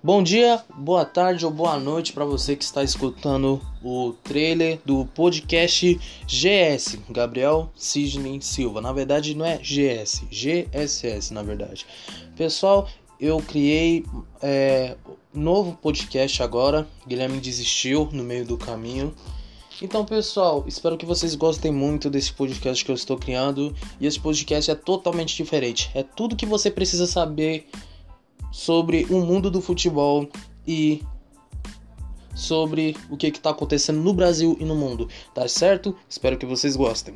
Bom dia, boa tarde ou boa noite para você que está escutando o trailer do podcast GS, Gabriel Sidney Silva. Na verdade, não é GS, GSS, na verdade. Pessoal, eu criei é, novo podcast agora. Guilherme desistiu no meio do caminho. Então, pessoal, espero que vocês gostem muito desse podcast que eu estou criando. E esse podcast é totalmente diferente. É tudo que você precisa saber sobre o mundo do futebol e sobre o que está acontecendo no Brasil e no mundo, tá certo? Espero que vocês gostem.